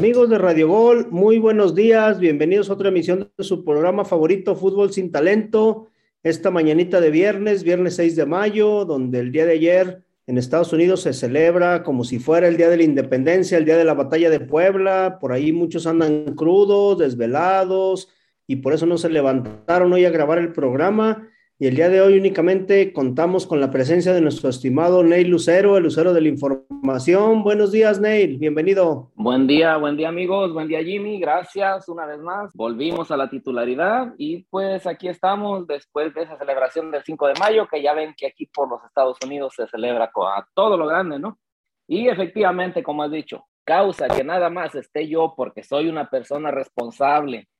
Amigos de Radio Gol, muy buenos días, bienvenidos a otra emisión de su programa favorito Fútbol sin Talento. Esta mañanita de viernes, viernes 6 de mayo, donde el día de ayer en Estados Unidos se celebra como si fuera el día de la independencia, el día de la batalla de Puebla. Por ahí muchos andan crudos, desvelados, y por eso no se levantaron hoy a grabar el programa. Y el día de hoy únicamente contamos con la presencia de nuestro estimado Neil Lucero, el Lucero de la Información. Buenos días, Neil, bienvenido. Buen día, buen día amigos, buen día Jimmy, gracias una vez más. Volvimos a la titularidad y pues aquí estamos después de esa celebración del 5 de mayo, que ya ven que aquí por los Estados Unidos se celebra a todo lo grande, ¿no? Y efectivamente, como has dicho, causa que nada más esté yo porque soy una persona responsable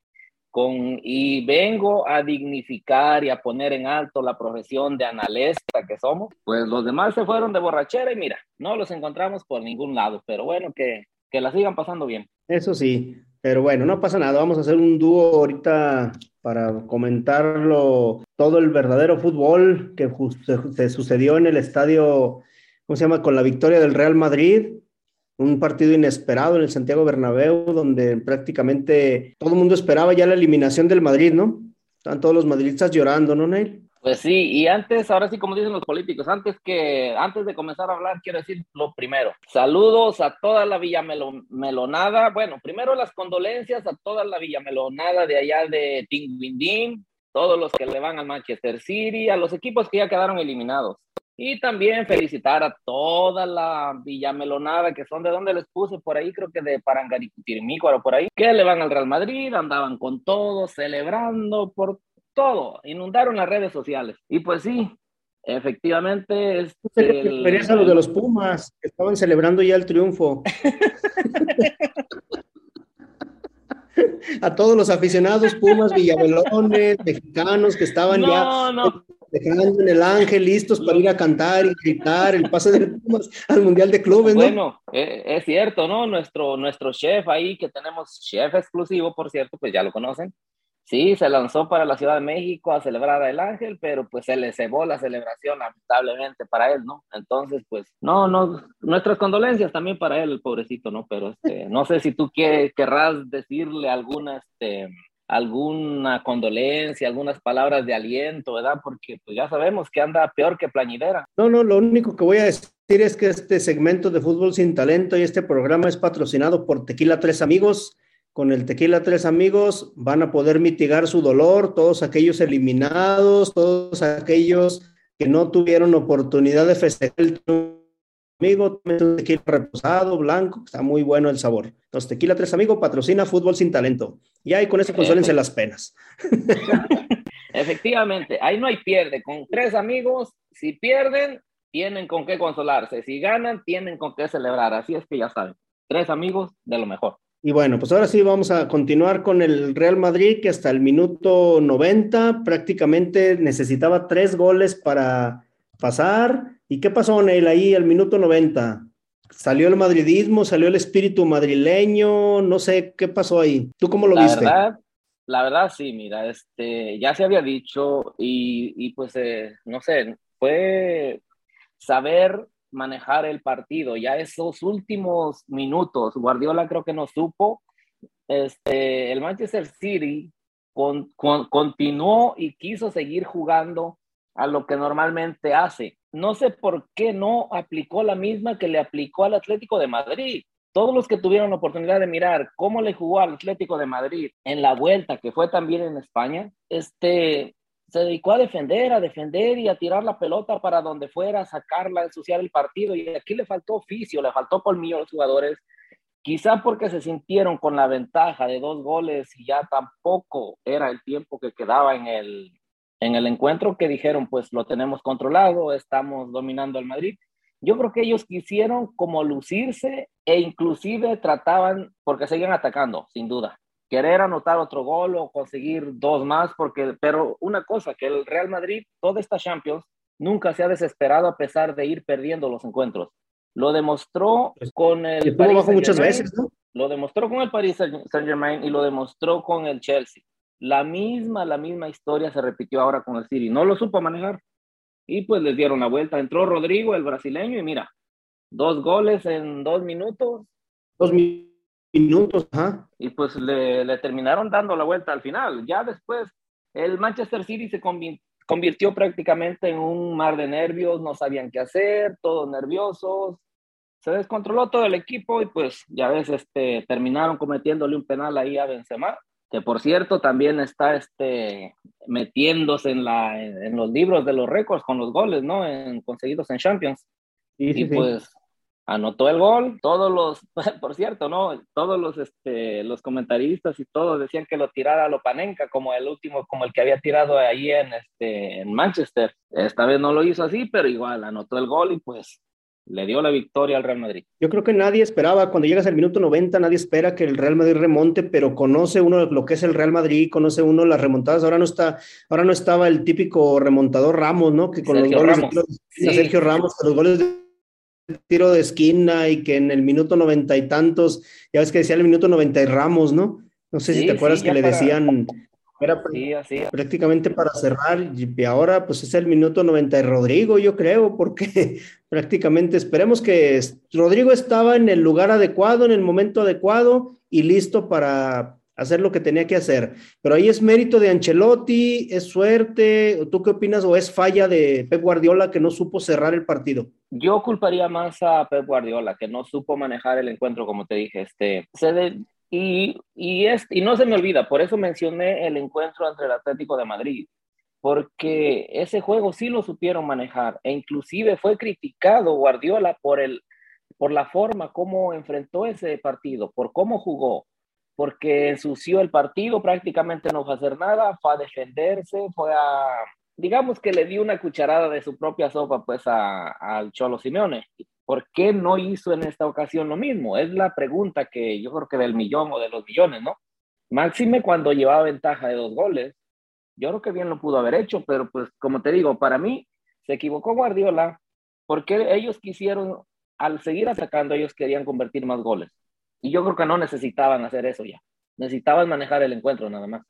con, y vengo a dignificar y a poner en alto la profesión de analista que somos, pues los demás se fueron de borrachera y mira, no los encontramos por ningún lado, pero bueno, que, que la sigan pasando bien. Eso sí, pero bueno, no pasa nada, vamos a hacer un dúo ahorita para comentarlo, todo el verdadero fútbol que se, se sucedió en el estadio, ¿cómo se llama? Con la victoria del Real Madrid un partido inesperado en el Santiago Bernabéu, donde prácticamente todo el mundo esperaba ya la eliminación del Madrid, ¿no? Están todos los madridistas llorando, ¿no, Neil? Pues sí, y antes, ahora sí, como dicen los políticos, antes que, antes de comenzar a hablar, quiero decir lo primero. Saludos a toda la Villa Melonada. Bueno, primero las condolencias a toda la Villa Melonada de allá de Tinguindín, todos los que le van al Manchester City, a los equipos que ya quedaron eliminados. Y también felicitar a toda la Villamelonada, que son de donde les puse por ahí, creo que de Parangaricutirimícuaro, por ahí, que le van al Real Madrid, andaban con todo, celebrando por todo, inundaron las redes sociales. Y pues sí, efectivamente es... El... a los de los Pumas, que estaban celebrando ya el triunfo. a todos los aficionados Pumas, Villamelones, mexicanos que estaban ya no dejando en el ángel, listos para ir a cantar y gritar el pase de Pumas al Mundial de Clubes, ¿no? Bueno, eh, es cierto, ¿no? Nuestro, nuestro chef ahí, que tenemos chef exclusivo, por cierto, pues ya lo conocen. Sí, se lanzó para la Ciudad de México a celebrar el ángel, pero pues se le cebó la celebración, lamentablemente, para él, ¿no? Entonces, pues, no, no, nuestras condolencias también para él, el pobrecito, ¿no? Pero, este, no sé si tú querrás decirle alguna, este, alguna condolencia, algunas palabras de aliento, ¿verdad? Porque pues ya sabemos que anda peor que plañidera. No, no, lo único que voy a decir es que este segmento de Fútbol sin Talento y este programa es patrocinado por Tequila Tres Amigos. Con el Tequila Tres Amigos van a poder mitigar su dolor, todos aquellos eliminados, todos aquellos que no tuvieron oportunidad de festejar el amigo, tequila reposado, blanco, está muy bueno el sabor. Los tequila tres amigos patrocina fútbol sin talento. Y ahí con eso consuélense las penas. Efectivamente, ahí no hay pierde. Con tres amigos, si pierden, tienen con qué consolarse. Si ganan, tienen con qué celebrar. Así es que ya saben, tres amigos de lo mejor. Y bueno, pues ahora sí vamos a continuar con el Real Madrid, que hasta el minuto 90 prácticamente necesitaba tres goles para pasar ¿Y qué pasó, Neil, ahí al minuto 90? ¿Salió el madridismo? ¿Salió el espíritu madrileño? No sé, ¿qué pasó ahí? ¿Tú cómo lo la viste? Verdad, la verdad, sí, mira, este, ya se había dicho y, y pues, eh, no sé, fue saber manejar el partido. Ya esos últimos minutos, Guardiola creo que no supo. Este, el Manchester City con, con, continuó y quiso seguir jugando a lo que normalmente hace. No sé por qué no aplicó la misma que le aplicó al Atlético de Madrid. Todos los que tuvieron la oportunidad de mirar cómo le jugó al Atlético de Madrid en la vuelta, que fue también en España, este, se dedicó a defender, a defender y a tirar la pelota para donde fuera, sacarla, ensuciar el partido. Y aquí le faltó oficio, le faltó colmillo a los jugadores. Quizá porque se sintieron con la ventaja de dos goles y ya tampoco era el tiempo que quedaba en el, en el encuentro que dijeron, pues lo tenemos controlado, estamos dominando al Madrid. Yo creo que ellos quisieron como lucirse e inclusive trataban, porque seguían atacando, sin duda, querer anotar otro gol o conseguir dos más, porque, pero una cosa, que el Real Madrid, toda esta Champions, nunca se ha desesperado a pesar de ir perdiendo los encuentros. Lo demostró pues, con el... Paris muchas veces, ¿no? Lo demostró con el Paris Saint Germain y lo demostró con el Chelsea. La misma, la misma historia se repitió ahora con el City. No lo supo manejar. Y pues les dieron la vuelta. Entró Rodrigo, el brasileño, y mira, dos goles en dos minutos. Dos minutos minutos. Y pues le, le, terminaron dando la vuelta al final. Ya después el Manchester City se convirtió prácticamente en un mar de nervios, no sabían qué hacer, todos nerviosos. Se descontroló todo el equipo y pues ya ves, este, terminaron cometiéndole un penal ahí a Benzema, que por cierto también está este, metiéndose en, la, en, los libros de los récords con los goles, ¿no? En, conseguidos en Champions. y pues anotó el gol, todos los, por cierto, ¿no? Todos los, este, los comentaristas y todos decían que lo tirara a Lopanenka como el último, como el que había tirado ahí en, este, en Manchester. Esta vez no lo hizo así, pero igual anotó el gol y pues le dio la victoria al Real Madrid. Yo creo que nadie esperaba, cuando llegas al minuto 90, nadie espera que el Real Madrid remonte, pero conoce uno lo que es el Real Madrid, conoce uno las remontadas. Ahora no está, ahora no estaba el típico remontador Ramos, ¿no? Que con los goles de Sergio Ramos, con los goles de tiro de esquina y que en el minuto noventa y tantos, ya ves que decía el minuto noventa y Ramos, ¿no? No sé si te acuerdas que le decían, era prácticamente para cerrar, y ahora pues es el minuto noventa y Rodrigo, yo creo, porque prácticamente esperemos que Rodrigo estaba en el lugar adecuado, en el momento adecuado y listo para, hacer lo que tenía que hacer. Pero ahí es mérito de Ancelotti, es suerte, ¿tú qué opinas o es falla de Pep Guardiola que no supo cerrar el partido? Yo culparía más a Pep Guardiola que no supo manejar el encuentro, como te dije, este, y, y, es, y no se me olvida, por eso mencioné el encuentro entre el Atlético de Madrid, porque ese juego sí lo supieron manejar e inclusive fue criticado Guardiola por el por la forma como enfrentó ese partido, por cómo jugó, porque ensució el partido, prácticamente no fue a hacer nada, fue a defenderse, fue a, digamos que le dio una cucharada de su propia sopa pues al Cholo Simeone. ¿Por qué no hizo en esta ocasión lo mismo? Es la pregunta que yo creo que del millón o de los millones, ¿no? Máxime cuando llevaba ventaja de dos goles. Yo creo que bien lo pudo haber hecho, pero pues como te digo, para mí se equivocó Guardiola porque ellos quisieron, al seguir atacando, ellos querían convertir más goles. Y yo creo que no necesitaban hacer eso ya. Necesitaban manejar el encuentro nada más.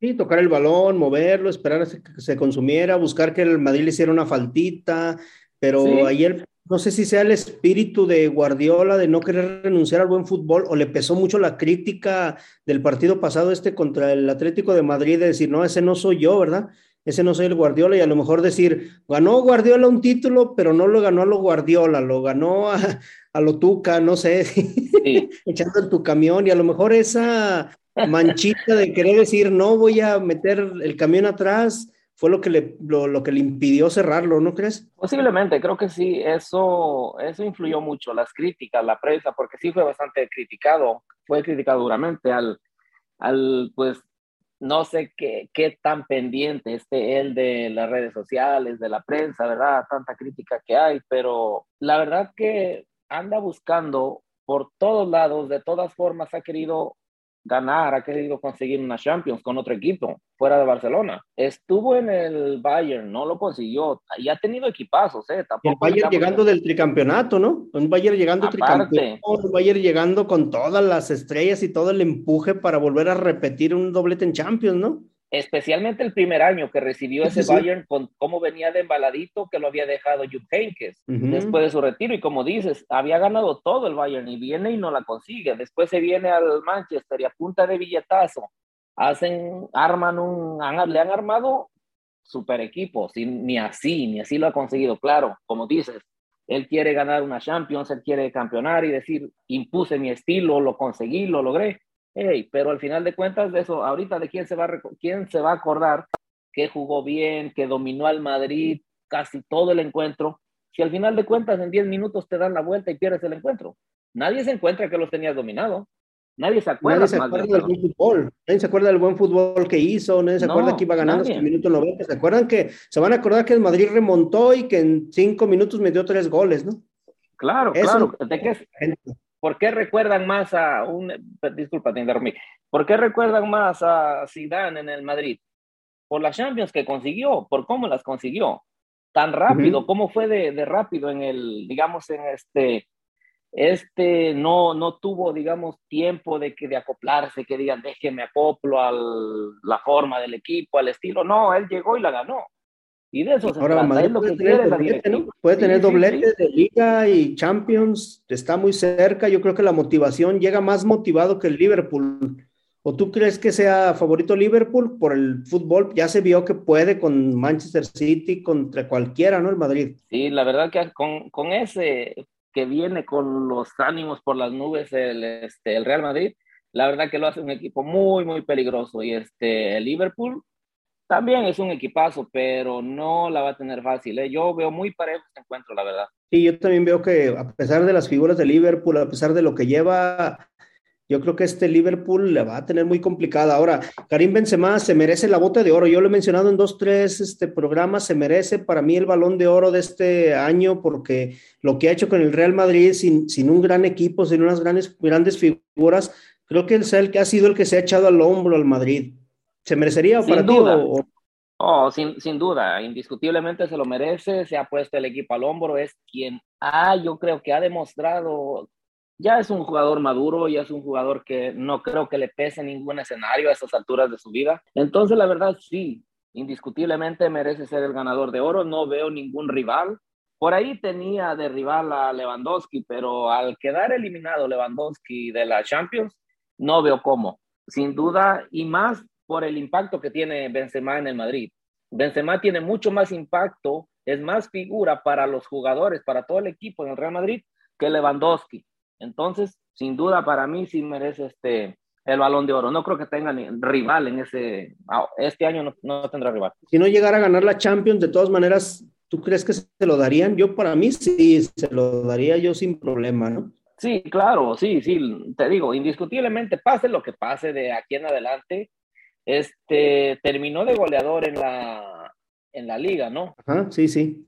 Sí, tocar el balón, moverlo, esperar a que se consumiera, buscar que el Madrid le hiciera una faltita, pero ayer no sé si sea el espíritu de Guardiola de no querer renunciar al buen fútbol o le pesó mucho la crítica del partido pasado este contra el Atlético de Madrid de decir, no, ese no soy yo, ¿verdad? ese no soy el Guardiola y a lo mejor decir, ganó Guardiola un título, pero no lo ganó a lo Guardiola, lo ganó a, a lo Tuca, no sé, echando en tu camión y a lo mejor esa manchita de querer decir, no voy a meter el camión atrás, fue lo que le, lo, que le impidió cerrarlo, ¿no crees? Posiblemente, creo que sí, eso, eso influyó mucho, las críticas, la prensa, porque sí fue bastante criticado, fue criticado duramente al, al pues no sé qué, qué tan pendiente esté él de las redes sociales, de la prensa, ¿verdad? Tanta crítica que hay, pero la verdad que anda buscando por todos lados, de todas formas ha querido ganar, ha querido conseguir una Champions con otro equipo fuera de Barcelona. Estuvo en el Bayern, no lo consiguió. Y ha tenido equipazos, ¿eh? Tampoco el Bayern llegando del tricampeonato, ¿no? Un Bayern llegando tricampeón, un Bayern llegando con todas las estrellas y todo el empuje para volver a repetir un doblete en Champions, ¿no? Especialmente el primer año que recibió ese Bayern con cómo venía de embaladito que lo había dejado Jupp Heynckes después de su retiro. Y como dices, había ganado todo el Bayern y viene y no la consigue, después se viene al Manchester y a punta de billetazo hacen, arman un, le han armado super equipo, ni así, ni así lo ha conseguido, claro, como dices, él quiere ganar una Champions, él quiere campeonar y decir, impuse mi estilo, lo conseguí, lo logré, Hey, pero al final de cuentas, de eso, ahorita de quién se va a, quién se va a acordar que jugó bien, que dominó al Madrid casi todo el encuentro, si al final de cuentas en 10 minutos te dan la vuelta y pierdes el encuentro. Nadie se encuentra que los tenías dominado. Nadie se acuerda, nadie se acuerda del buen fútbol. Nadie se acuerda del buen fútbol que hizo. Nadie se acuerda que iba ganando hasta el minuto 90. ¿Se acuerdan que se van a acordar que el Madrid remontó y que en cinco minutos metió tres goles, no? Claro, claro. ¿De qué, ¿Por qué recuerdan más a un, disculpa, te interrumpí, ¿por qué recuerdan más a Zidane en el Madrid? Por las Champions que consiguió, por cómo las consiguió, tan rápido, cómo fue de, rápido en el, digamos, en este, este no, no tuvo, digamos, tiempo de, que, de acoplarse, que digan, déjeme acoplo a la forma del equipo, al estilo. No, él llegó y la ganó. Y de eso se Ahora, trata. lo puede, que tener doblete, ¿no? puede tener doblete de liga y Champions, está muy cerca. Yo creo que la motivación llega más motivado que el Liverpool. ¿O tú crees que sea favorito Liverpool por el fútbol? Ya se vio que puede con Manchester City contra cualquiera, ¿no? El Madrid. Sí, la verdad que con, con ese que viene con los ánimos por las nubes el, este, el Real Madrid, la verdad que lo hace un equipo muy, muy peligroso. Y este, el Liverpool también es un equipazo, pero no la va a tener fácil. ¿eh? Yo veo muy parejo este encuentro, la verdad. Sí, yo también veo que a pesar de las figuras de Liverpool, a pesar de lo que lleva, yo creo que este Liverpool le va a tener muy complicada. Ahora, Karim Benzema se merece la bota de oro. Yo lo he mencionado en dos, tres este, programas. Se merece para mí el balón de oro de este año porque lo que ha hecho con el Real Madrid sin, sin un gran equipo, sin unas grandes, grandes figuras, creo que es el que ha sido el que se ha echado al hombro al Madrid. ¿Se merecería para duda. Oh, sin, sin, duda, indiscutiblemente se lo merece, se ha puesto el equipo al hombro, es quien ha, yo creo que ha demostrado, ya es un jugador maduro, ya es un jugador que no creo que le pese ningún escenario a estas alturas de su vida. Entonces, la verdad, sí, indiscutiblemente merece ser el ganador de oro, no veo ningún rival. Por ahí tenía de rival a Lewandowski, pero al quedar eliminado Lewandowski de la Champions, no veo cómo. Sin duda, y más por el impacto que tiene Benzema en el Madrid. Benzema tiene mucho más impacto, es más figura para los jugadores, para todo el equipo en el Real Madrid que Lewandowski. Entonces, sin duda, para mí sí merece este, el balón de oro. No creo que tenga ni rival en ese. Ah, este año no, no, tendrá rival. Si no llegara a ganar la Champions, de todas maneras, ¿tú crees que se lo darían? Yo, para mí, sí, se lo daría yo sin problema, ¿no? Sí, claro, sí, sí. Te digo, indiscutiblemente, pase lo que pase de aquí en adelante, este, terminó de goleador en la, en la liga, ¿no? Ajá, sí, sí.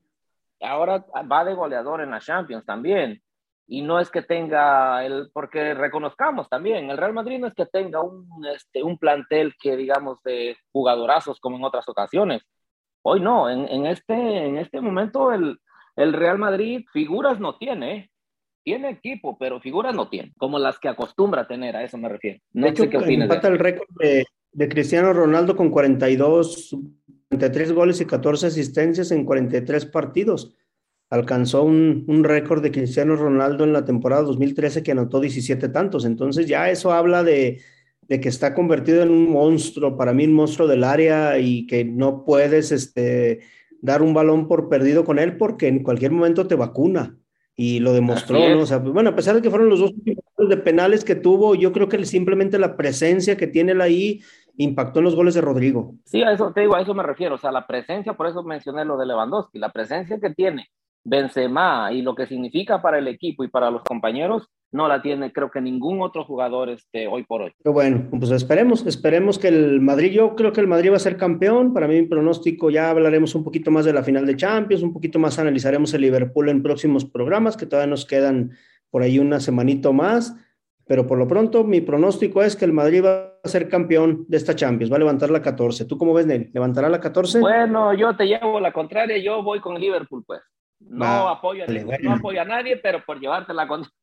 Ahora va de goleador en la Champions también. Y no es que tenga el, porque reconozcamos también, el Real Madrid no es que tenga un, este, un plantel que digamos de jugadorazos como en otras ocasiones. Hoy no, en, en este, en este momento el, el Real Madrid figuras no tiene, ¿eh? tiene equipo, pero figuras no tiene, como las que acostumbra a tener, a eso me refiero. No sé qué opinas. Empata el récord de, de Cristiano Ronaldo con 42, 43 goles y 14 asistencias en 43 partidos. Alcanzó un, un récord de Cristiano Ronaldo en la temporada 2013 que anotó 17 tantos. Entonces ya eso habla de, de, que está convertido en un monstruo, para mí un monstruo del área y que no puedes este, dar un balón por perdido con él porque en cualquier momento te vacuna. Y lo demostró, ¿no? O sea, bueno, a pesar de que fueron los dos de penales que tuvo, yo creo que simplemente la presencia que tiene él ahí impactó en los goles de Rodrigo. Sí, a eso te digo, a eso me refiero, o sea, la presencia, por eso mencioné lo de Lewandowski, la presencia que tiene Benzema y lo que significa para el equipo y para los compañeros, no la tiene creo que ningún otro jugador este, hoy por hoy. Pero bueno, pues esperemos, esperemos que el Madrid, yo creo que el Madrid va a ser campeón, para mí mi pronóstico, ya hablaremos un poquito más de la final de Champions, un poquito más analizaremos el Liverpool en próximos programas, que todavía nos quedan por ahí una semanito más, pero por lo pronto mi pronóstico es que el Madrid va a ser campeón de esta Champions, va a levantar la 14. ¿Tú cómo ves, Nelly? ¿Levantará la 14? Bueno, yo te llevo la contraria, yo voy con Liverpool, pues. No, apoyo, no apoyo a nadie, pero por llevarte la contraria.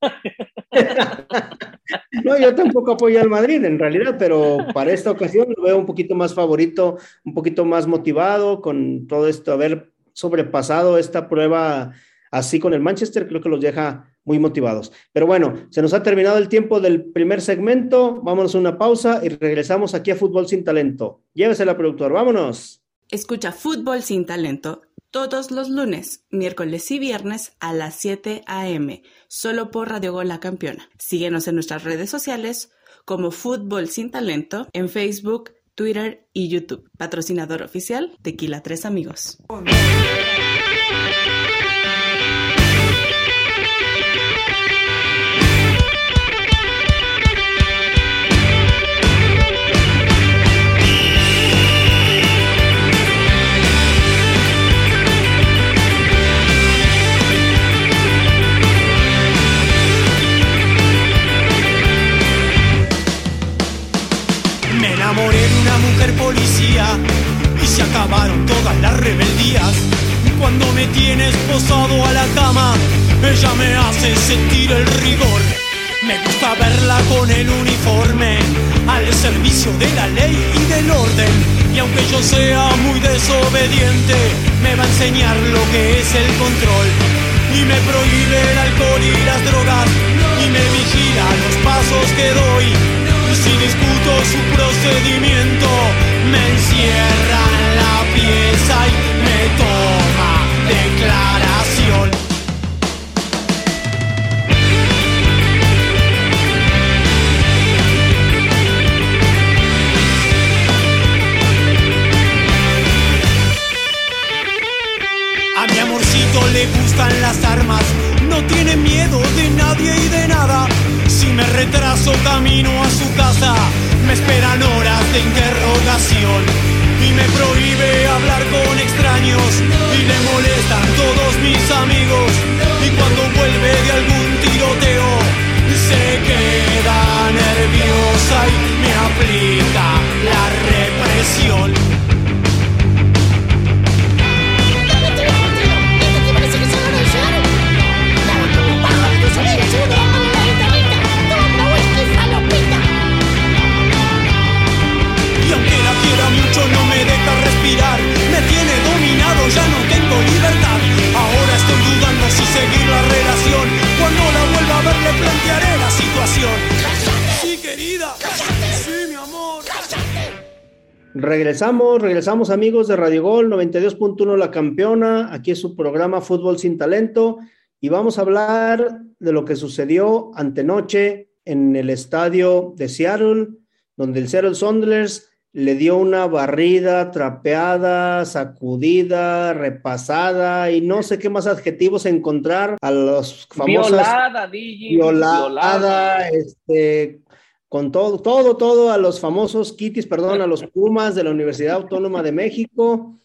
no, yo tampoco apoyo al Madrid, en realidad, pero para esta ocasión lo veo un poquito más favorito, un poquito más motivado con todo esto, haber sobrepasado esta prueba así con el Manchester, creo que los deja muy motivados. Pero bueno, se nos ha terminado el tiempo del primer segmento. Vámonos a una pausa y regresamos aquí a Fútbol sin Talento. Llévesela, productor. Vámonos. Escucha Fútbol sin Talento todos los lunes, miércoles y viernes a las 7 a.m. solo por Radio Gol La Campeona. Síguenos en nuestras redes sociales como Fútbol sin Talento en Facebook, Twitter y YouTube. Patrocinador oficial Tequila Tres Amigos. Y se acabaron todas las rebeldías. Cuando me tienes posado a la cama, ella me hace sentir el rigor. Me gusta verla con el uniforme al servicio de la ley y del orden. Y aunque yo sea muy desobediente, me va a enseñar lo que es el control. Y me prohíbe el alcohol y las drogas. Y me vigila los pasos que doy. Si discuto su procedimiento, me encierra en la pieza y me toma declaración. le gustan las armas, tiene miedo de nadie y de nada. Si me retraso camino a su casa, me esperan horas de interrogación. Y me prohíbe hablar con extraños y le molestan todos mis amigos. Y cuando vuelve de algún tiroteo, se queda nerviosa y me aplica la represión. Si seguir la relación. Cuando la vuelva a ver le plantearé la situación. Sí, querida. Sí, mi amor. Regresamos, regresamos amigos de Radio Gol 92.1 La Campeona. Aquí es su programa Fútbol sin Talento y vamos a hablar de lo que sucedió antenoche en el estadio de Seattle, donde el Seattle Saunders le dio una barrida, trapeada, sacudida, repasada y no sé qué más adjetivos encontrar a los famosos. Violada, violada, este, con todo, todo, todo a los famosos Kitties, perdón, a los Pumas de la Universidad Autónoma de México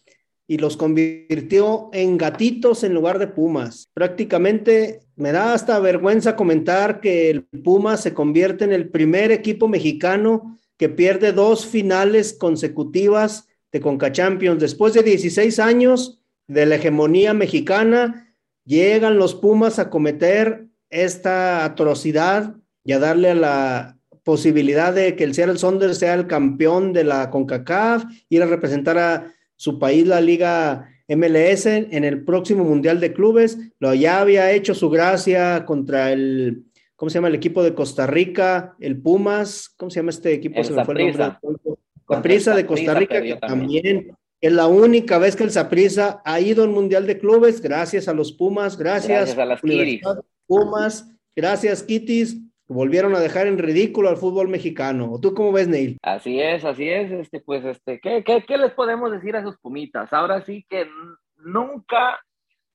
y los convirtió en gatitos en lugar de Pumas. Prácticamente me da hasta vergüenza comentar que el Pumas se convierte en el primer equipo mexicano que pierde dos finales consecutivas de Conca Champions. Después de 16 años de la hegemonía mexicana, llegan los Pumas a cometer esta atrocidad y a darle a la posibilidad de que el Seattle Saunders sea el campeón de la CONCACAF, ir a representar a su país, la Liga MLS, en el próximo Mundial de Clubes. Lo ya había hecho su gracia contra el ¿cómo se llama el equipo de Costa Rica? El Pumas, ¿cómo se llama este equipo? se me fue el nombre. Saprisa de Costa Rica, que también. es la única vez que el Saprisa ha ido al Mundial de Clubes, gracias a los Pumas, gracias, a las Pumas, gracias Kitties, volvieron a dejar en ridículo al fútbol mexicano. ¿Tú cómo ves, Neil? Así es, así es, este, pues, este, ¿qué, qué, qué les podemos decir a esos Pumitas? Ahora sí que nunca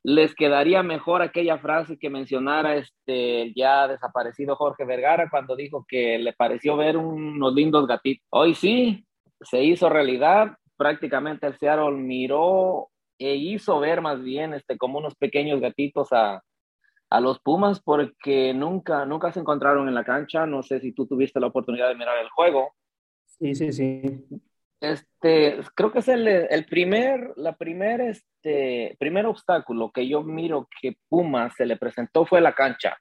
les quedaría mejor aquella frase que mencionara este ya desaparecido Jorge Vergara cuando dijo que le pareció ver unos lindos gatitos. Hoy sí, se hizo realidad, prácticamente el Seattle miró e hizo ver más bien este, como unos pequeños gatitos a, a los Pumas porque nunca, nunca se encontraron en la cancha. No sé si tú tuviste la oportunidad de mirar el juego. Sí, sí, sí. Este, creo que es el, el primer, la primer, este, primer obstáculo que yo miro que Puma se le presentó fue la cancha.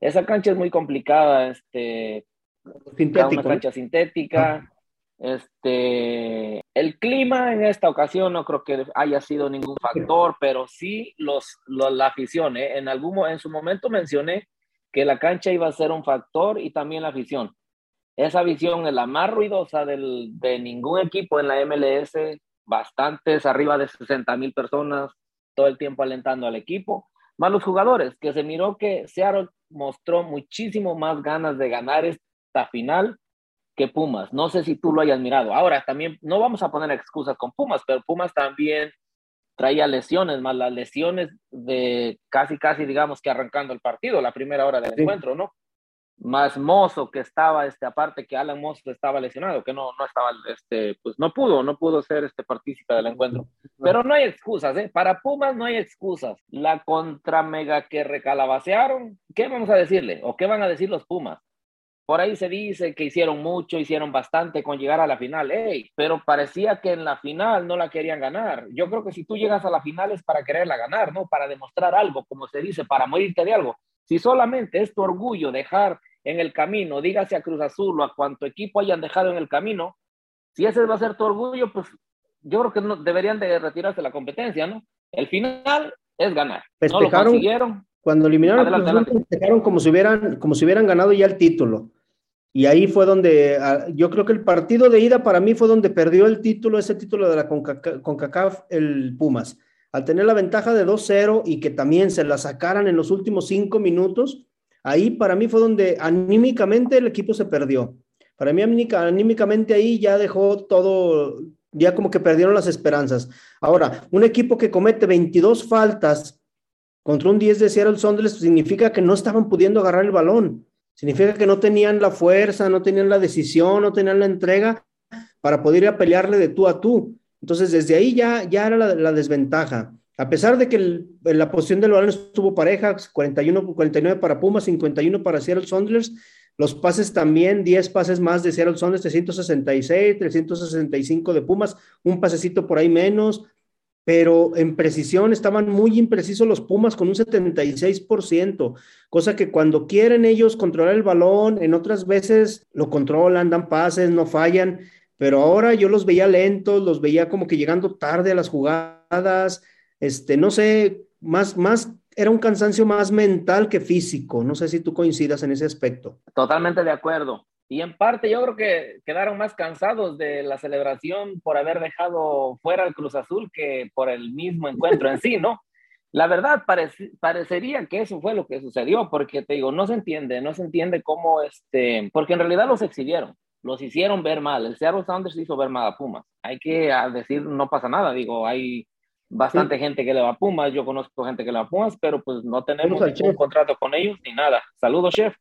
Esa cancha es muy complicada, este, una cancha sintética. Este, el clima en esta ocasión no creo que haya sido ningún factor, pero sí los, la afición. ¿eh? En algún en su momento mencioné que la cancha iba a ser un factor y también la afición. Esa visión es la más ruidosa del, de ningún equipo en la MLS, bastantes, arriba de 60 mil personas, todo el tiempo alentando al equipo, más los jugadores, que se miró que Seattle mostró muchísimo más ganas de ganar esta final que Pumas. No sé si tú lo hayas mirado. Ahora también, no vamos a poner excusas con Pumas, pero Pumas también traía lesiones, más las lesiones de casi, casi, digamos que arrancando el partido, la primera hora del encuentro, ¿no? Más Mozo que estaba, este, aparte que Alan Mozo estaba lesionado, que no, no estaba, este, pues no pudo, no pudo ser este partícipe del encuentro. Pero no hay excusas, ¿eh? Para Pumas no hay excusas. La contra mega que recalabacearon, ¿qué vamos a decirle? ¿O qué van a decir los Pumas? Por ahí se dice que hicieron mucho, hicieron bastante con llegar a la final, ¡Ey! pero parecía que en la final no la querían ganar. Yo creo que si tú llegas a la final es para quererla ganar, ¿no? Para demostrar algo, como se dice, para morirte de algo. Si solamente es tu orgullo dejar en el camino, dígase a Cruz Azul o a cuanto equipo hayan dejado en el camino, si ese va a ser tu orgullo, pues yo creo que no, deberían de retirarse la competencia, ¿no? El final es ganar. no lo consiguieron. Cuando eliminaron adelante, Cruz festejaron como si hubieran, como si hubieran ganado ya el título. Y ahí fue donde, ah, yo creo que el partido de ida para mí fue donde perdió el título, ese título de la CONCACAF, el Pumas. Al tener la ventaja de 2-0 y que también se la sacaran en los últimos cinco minutos, ahí para mí fue donde anímicamente el equipo se perdió. Para mí anímicamente ahí ya dejó todo, ya como que perdieron las esperanzas. Ahora, un equipo que comete 22 faltas contra un 10 de Seattle Sounders significa que no estaban pudiendo agarrar el balón. Significa que no tenían la fuerza, no tenían la decisión, no tenían la entrega para poder ir a pelearle de tú a tú. Entonces, desde ahí ya, ya era la, desventaja. A pesar de que la posición del balón estuvo pareja, 41, 49 para Pumas, 51 para Seattle Sounders, los pases también, 10 pases más de Seattle Sounders, 366, 365 de Pumas, un pasecito por ahí menos, pero en precisión estaban muy imprecisos los Pumas con un 76%, cosa que cuando quieren ellos controlar el balón, en otras veces lo controlan, dan pases, no fallan, pero ahora yo los veía lentos, los veía como que llegando tarde a las jugadas, este, no sé, más, más, era un cansancio más mental que físico, no sé si tú coincidas en ese aspecto. Totalmente de acuerdo. Y en parte yo creo que quedaron más cansados de la celebración por haber dejado fuera el Cruz Azul que por el mismo encuentro en sí, ¿no? La verdad parecería que eso fue lo que sucedió, porque te digo, no se entiende, no se entiende cómo este, porque en realidad los exhibieron, los hicieron ver mal. El Seattle Sounders hizo ver mal a Pumas. Hay que decir, no pasa nada, digo, hay bastante gente que le va a Pumas, yo conozco gente que le va a Pumas, pero pues no tenemos ningún contrato con ellos ni nada. Saludos, chef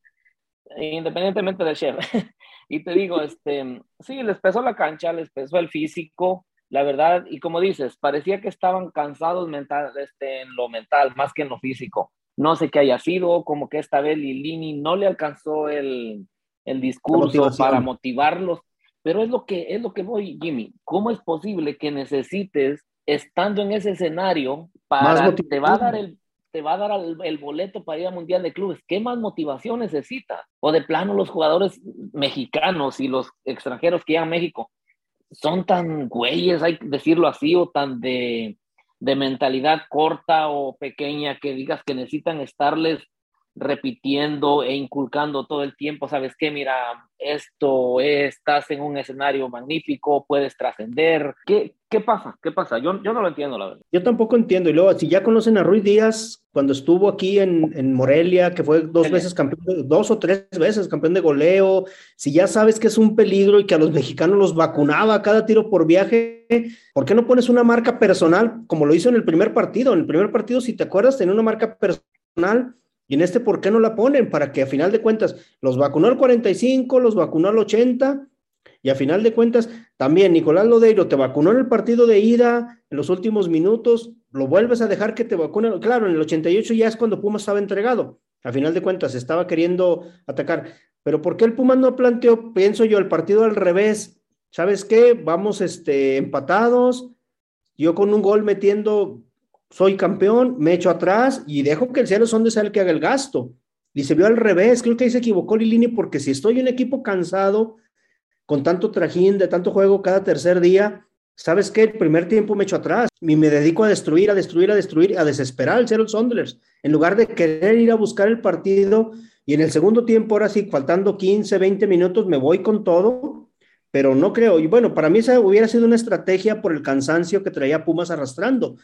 independientemente del chef. y te digo, este, sí, les pesó la cancha, les pesó el físico, la verdad, y como dices, parecía que estaban cansados mental, este, en lo mental, más que en lo físico. No sé qué haya sido, como que esta vez Lilini no le alcanzó el, el discurso para motivarlos, pero es lo que es lo que voy, Jimmy. ¿Cómo es posible que necesites, estando en ese escenario, para te va a dar el te va a dar el, boleto para ir al Mundial de Clubes. ¿Qué más motivación necesita? O de plano los jugadores mexicanos y los extranjeros que llegan a México son tan güeyes, hay que decirlo así, o tan de, de mentalidad corta o pequeña que digas que necesitan estarles repitiendo e inculcando todo el tiempo, sabes qué, mira, esto estás en un escenario magnífico, puedes trascender. ¿Qué, ¿Qué pasa? ¿Qué pasa? Yo, yo no lo entiendo, la verdad. Yo tampoco entiendo. Y luego, si ya conocen a Ruiz Díaz, cuando estuvo aquí en, en Morelia, que fue dos veces campeón, dos o tres veces campeón de goleo, si ya sabes que es un peligro y que a los mexicanos los vacunaba cada tiro por viaje, ¿por qué no pones una marca personal como lo hizo en el primer partido? En el primer partido, si te acuerdas, tenía una marca personal y en este, ¿por qué no la ponen? Para que a final de cuentas los vacunó al 45, los vacunó al 80, y a final de cuentas también Nicolás Lodeiro te vacunó en el partido de ida en los últimos minutos, lo vuelves a dejar que te vacunen. Claro, en el 88 ya es cuando Pumas estaba entregado. A final de cuentas estaba queriendo atacar. Pero ¿por qué el Pumas no planteó, pienso yo, el partido al revés? ¿Sabes qué? Vamos este, empatados. Yo con un gol metiendo soy campeón, me echo atrás y dejo que el cielo son de sea el que haga el gasto. Y se vio al revés, creo que ahí se equivocó Lilini porque si estoy un equipo cansado, con tanto trajín, de tanto juego cada tercer día, ¿sabes qué? El primer tiempo me echo atrás y me dedico a destruir, a destruir, a destruir, a desesperar al Seattle Sonders, en lugar de querer ir a buscar el partido y en el segundo tiempo, ahora sí, faltando 15, 20 minutos, me voy con todo, pero no creo. Y bueno, para mí esa hubiera sido una estrategia por el cansancio que traía Pumas arrastrando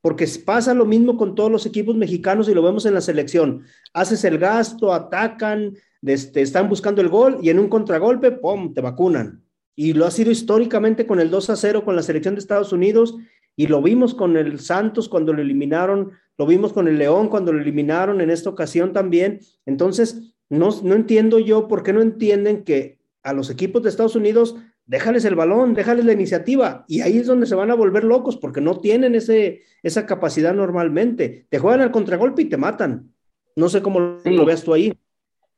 porque pasa lo mismo con todos los equipos mexicanos y lo vemos en la selección. Haces el gasto, atacan, este, están buscando el gol y en un contragolpe, ¡pum!, te vacunan. Y lo ha sido históricamente con el 2 a 0 con la selección de Estados Unidos y lo vimos con el Santos cuando lo eliminaron, lo vimos con el León cuando lo eliminaron en esta ocasión también. Entonces, no, no entiendo yo por qué no entienden que a los equipos de Estados Unidos déjales el balón, déjales la iniciativa. Y ahí es donde se van a volver locos porque no tienen ese, esa capacidad normalmente. Te juegan al contragolpe y te matan. No sé cómo lo veas tú ahí.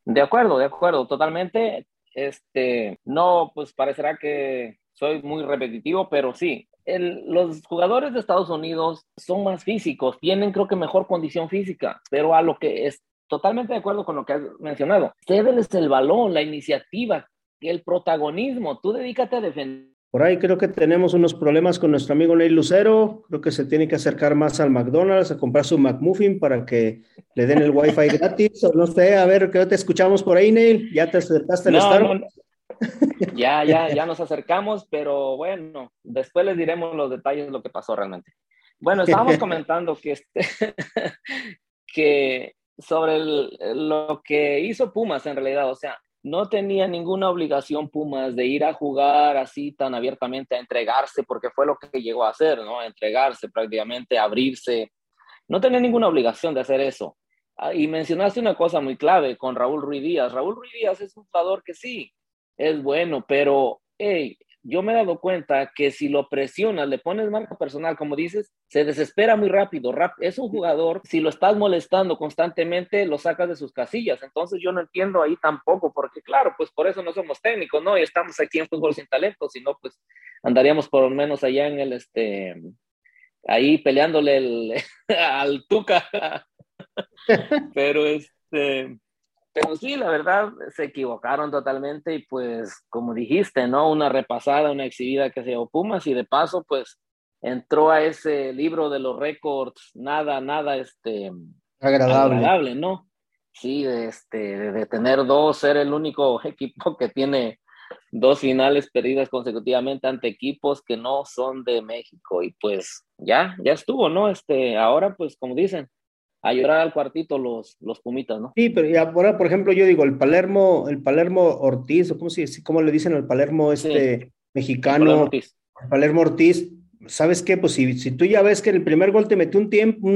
De acuerdo, de acuerdo, totalmente. Este, no, pues parecerá que soy muy repetitivo, pero sí, los jugadores de Estados Unidos son más físicos, tienen creo que mejor condición física, pero a lo que es, totalmente de acuerdo con lo que has mencionado. Cédeles el balón, la iniciativa, el protagonismo. Tú dedícate a defender. Por ahí creo que tenemos unos problemas con nuestro amigo Neil Lucero. Creo que se tiene que acercar más al McDonald's a comprar su McMuffin para que le den el Wi-Fi gratis. O no sé, a ver, ¿qué te escuchamos por ahí, Neil? ¿Ya te acercaste al no, Ya, ya, ya nos acercamos, pero bueno, después les diremos los detalles de lo que pasó realmente. Bueno, estábamos comentando que, este, que sobre lo que hizo Pumas en realidad, o sea, no tenía ninguna obligación Pumas de ir a jugar así tan abiertamente, a entregarse, porque fue lo que llegó a hacer, ¿no? entregarse prácticamente, abrirse. No tenía ninguna obligación de hacer eso. Ah, y mencionaste una cosa muy clave con Raúl Ruiz Díaz. Raúl Ruiz Díaz es un jugador que sí, es bueno, pero hey, yo me he dado cuenta que si lo presionas, le pones marca personal, como dices, se desespera muy rápido. Es un jugador, si lo estás molestando constantemente, lo sacas de sus casillas. Entonces yo no entiendo ahí tampoco, porque claro, pues por eso no somos técnicos, ¿no? Y estamos aquí en fútbol sin talento, si no, pues andaríamos por lo menos allá en el, este, ahí peleándole el, al Tuca. Pero este pero sí, la verdad, se equivocaron totalmente y pues, como dijiste, ¿no? Una repasada, una exhibida que se llevó Pumas y de paso, pues, entró a ese libro de los récords, nada, nada, este... Agradable. Agradable, ¿no? Sí, de, este, de tener dos, ser el único equipo que tiene dos finales perdidas consecutivamente ante equipos que no son de México y pues ya, ya estuvo, ¿no? Este, ahora pues como dicen, a llorar al cuartito los, los pumitas, ¿no? Sí, pero ahora, por ejemplo, yo digo, el Palermo, el Palermo Ortiz, o cómo, se, cómo le dicen al Palermo este mexicano, Palermo Ortiz. Palermo Ortiz, ¿sabes qué? Pues si, si, tú ya ves que en el primer gol te metió un tiempo,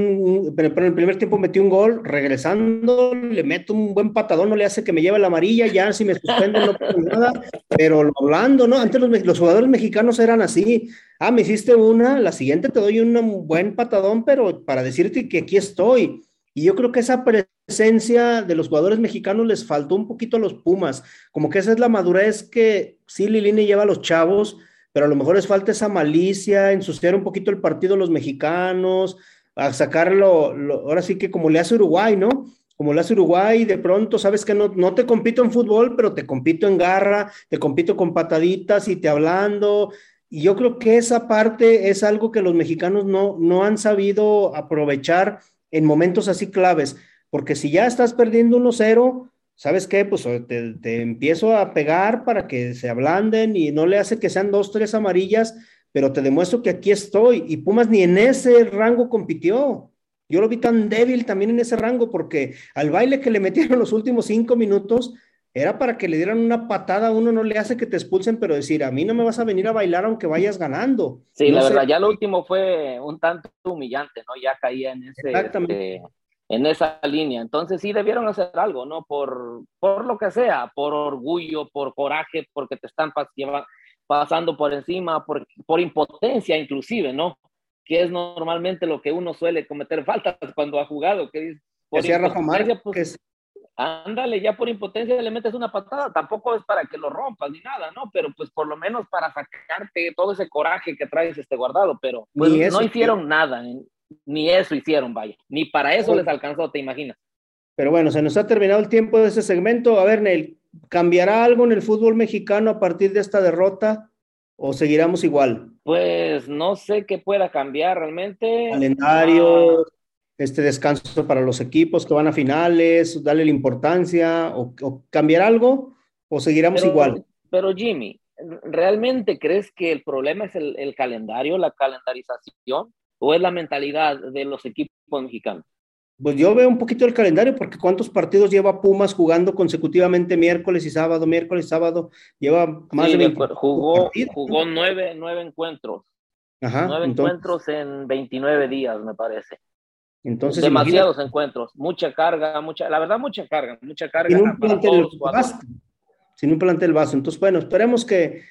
pero en el primer tiempo metió un gol, regresando le meto un buen patadón, no le hace que me lleve la amarilla, ya si me suspenden no pasa nada, pero hablando, ¿no? Antes los, los, jugadores mexicanos eran así, ah, me hiciste una, la siguiente te doy un buen patadón, pero para decirte que aquí estoy. Y yo creo que esa presencia de los jugadores mexicanos les faltó un poquito a los Pumas, como que esa es la madurez que sí Lilini lleva a los chavos, pero a lo mejor les falta esa malicia, ensuciar un poquito el partido los mexicanos, a sacarlo, ahora sí que como le hace Uruguay, ¿no? Como le hace Uruguay, de pronto sabes que no, no te compito en fútbol, pero te compito en garra, te compito con pataditas y te hablando. Y yo creo que esa parte es algo que los mexicanos no, no han sabido aprovechar en momentos así claves, porque si ya estás perdiendo 1-0, ¿sabes qué? Pues te, empiezo a pegar para que se ablanden y no le hace que sean dos, tres amarillas, pero te demuestro que aquí estoy. Y Pumas ni en ese rango compitió. Yo lo vi tan débil también en ese rango porque al baile que le metieron los últimos cinco minutos era para que le dieran una patada, uno no le hace que te expulsen, pero decir, a mí no me vas a venir a bailar aunque vayas ganando. Sí, la verdad, ya lo último fue un tanto humillante, ¿no? Ya caía en ese... Exactamente. Este, en esa línea. Entonces sí debieron hacer algo, ¿no? Por, por lo que sea, por orgullo, por coraje, porque te están pasando por encima, por, por impotencia inclusive, ¿no? Que es normalmente lo que uno suele cometer faltas cuando ha jugado. Que por Rafa pues, ándale, ya por impotencia le metes una patada, tampoco es para que lo rompas ni nada, ¿no? Pero pues por lo menos para sacarte todo ese coraje que traes este guardado, pero pues, no hicieron nada, ni eso hicieron, vaya. Ni para eso les alcanzó, te imaginas. Pero bueno, se nos ha terminado el tiempo de ese segmento. A ver, Neil, ¿cambiará algo en el fútbol mexicano a partir de esta derrota o seguiremos igual? Pues no sé qué pueda cambiar realmente. Calendario, ah. este descanso para los equipos que van a finales, darle la importancia o, cambiar algo o seguiremos igual. Pero Jimmy, ¿realmente crees que el problema es el calendario, la calendarización? O es la mentalidad de los equipos mexicanos? Pues yo veo un poquito el calendario, porque ¿cuántos partidos lleva Pumas jugando consecutivamente miércoles y sábado, miércoles y sábado? Lleva más de 20 Jugó, jugó nueve, nueve encuentros. Ajá, nueve encuentros en 29 días, me parece. Entonces, Demasiados encuentros, mucha carga, mucha, la verdad, mucha carga, mucha carga. Sin un plantel vaso. Sin un plantel vaso. Entonces, bueno, esperemos que,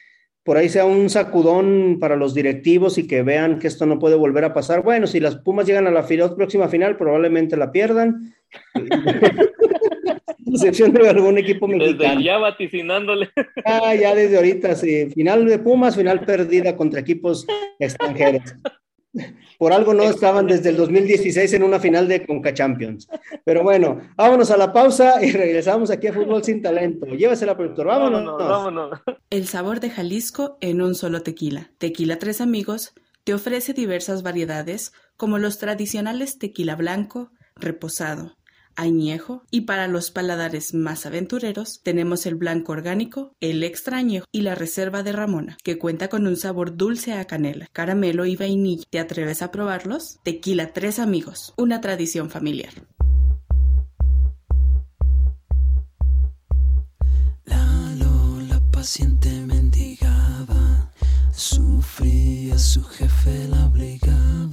por ahí sea un sacudón para los directivos y que vean que esto no puede volver a pasar. Bueno, si las Pumas llegan a la próxima final, probablemente la pierdan. excepción de algún equipo mexicano. Desde ya vaticinándole. Ah, ya desde ahorita, sí. Final de Pumas, final perdida contra equipos extranjeros. Por algo no estaban desde el 2016 en una final de Conca Champions. Pero bueno, vámonos a la pausa y regresamos aquí a Fútbol sin Talento. Llévesela, productor. Vámonos. vámonos. El sabor de Jalisco en un solo tequila. Tequila Tres Amigos te ofrece diversas variedades como los tradicionales tequila blanco, reposado, añejo y para los paladares más aventureros tenemos el blanco orgánico, el extra añejo y la reserva de Ramona, que cuenta con un sabor dulce a canela, caramelo y vainilla. ¿Te atreves a probarlos? Tequila Tres Amigos, una tradición familiar. La Lola paciente mendigaba, sufría, su jefe la obligaba,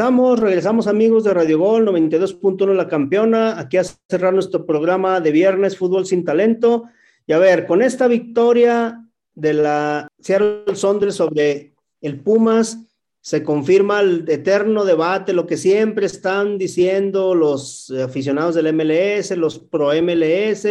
Regresamos, regresamos amigos de Radio Gol 92.1 La Campeona, aquí a cerrar nuestro programa de viernes Fútbol sin Talento. Y a ver, con esta victoria de la Seattle Sondres sobre el Pumas, se confirma el eterno debate, lo que siempre están diciendo los aficionados del MLS, los pro MLS,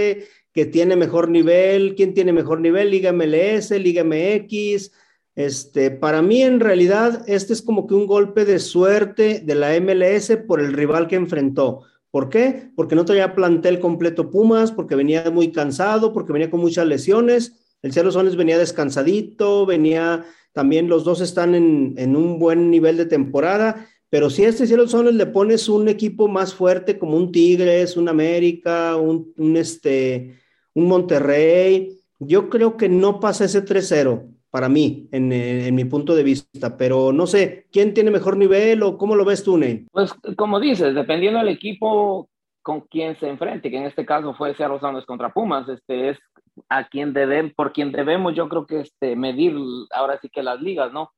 que tiene mejor nivel, quién tiene mejor nivel, Liga MLS, Liga MX. Este, para mí en realidad este es como que un golpe de suerte de la MLS por el rival que enfrentó. ¿Por qué? Porque no tenía plantel completo Pumas, porque venía muy cansado, porque venía con muchas lesiones. El Cielo Sones venía descansadito, venía también los dos están en, en un buen nivel de temporada pero si a este Cielo Soles le pones un equipo más fuerte como un Tigres, un América, un, este, un Monterrey, yo creo que no pasa ese 3-0 para mí, en, en, mi punto de vista. Pero no sé, ¿quién tiene mejor nivel o cómo lo ves tú, Ney? Pues como dices, dependiendo del equipo con quien se enfrente, que en este caso fue Seattle Sounders contra Pumas, este es a quien deben, por quien debemos, yo creo que este, medir ahora sí que las ligas, ¿no?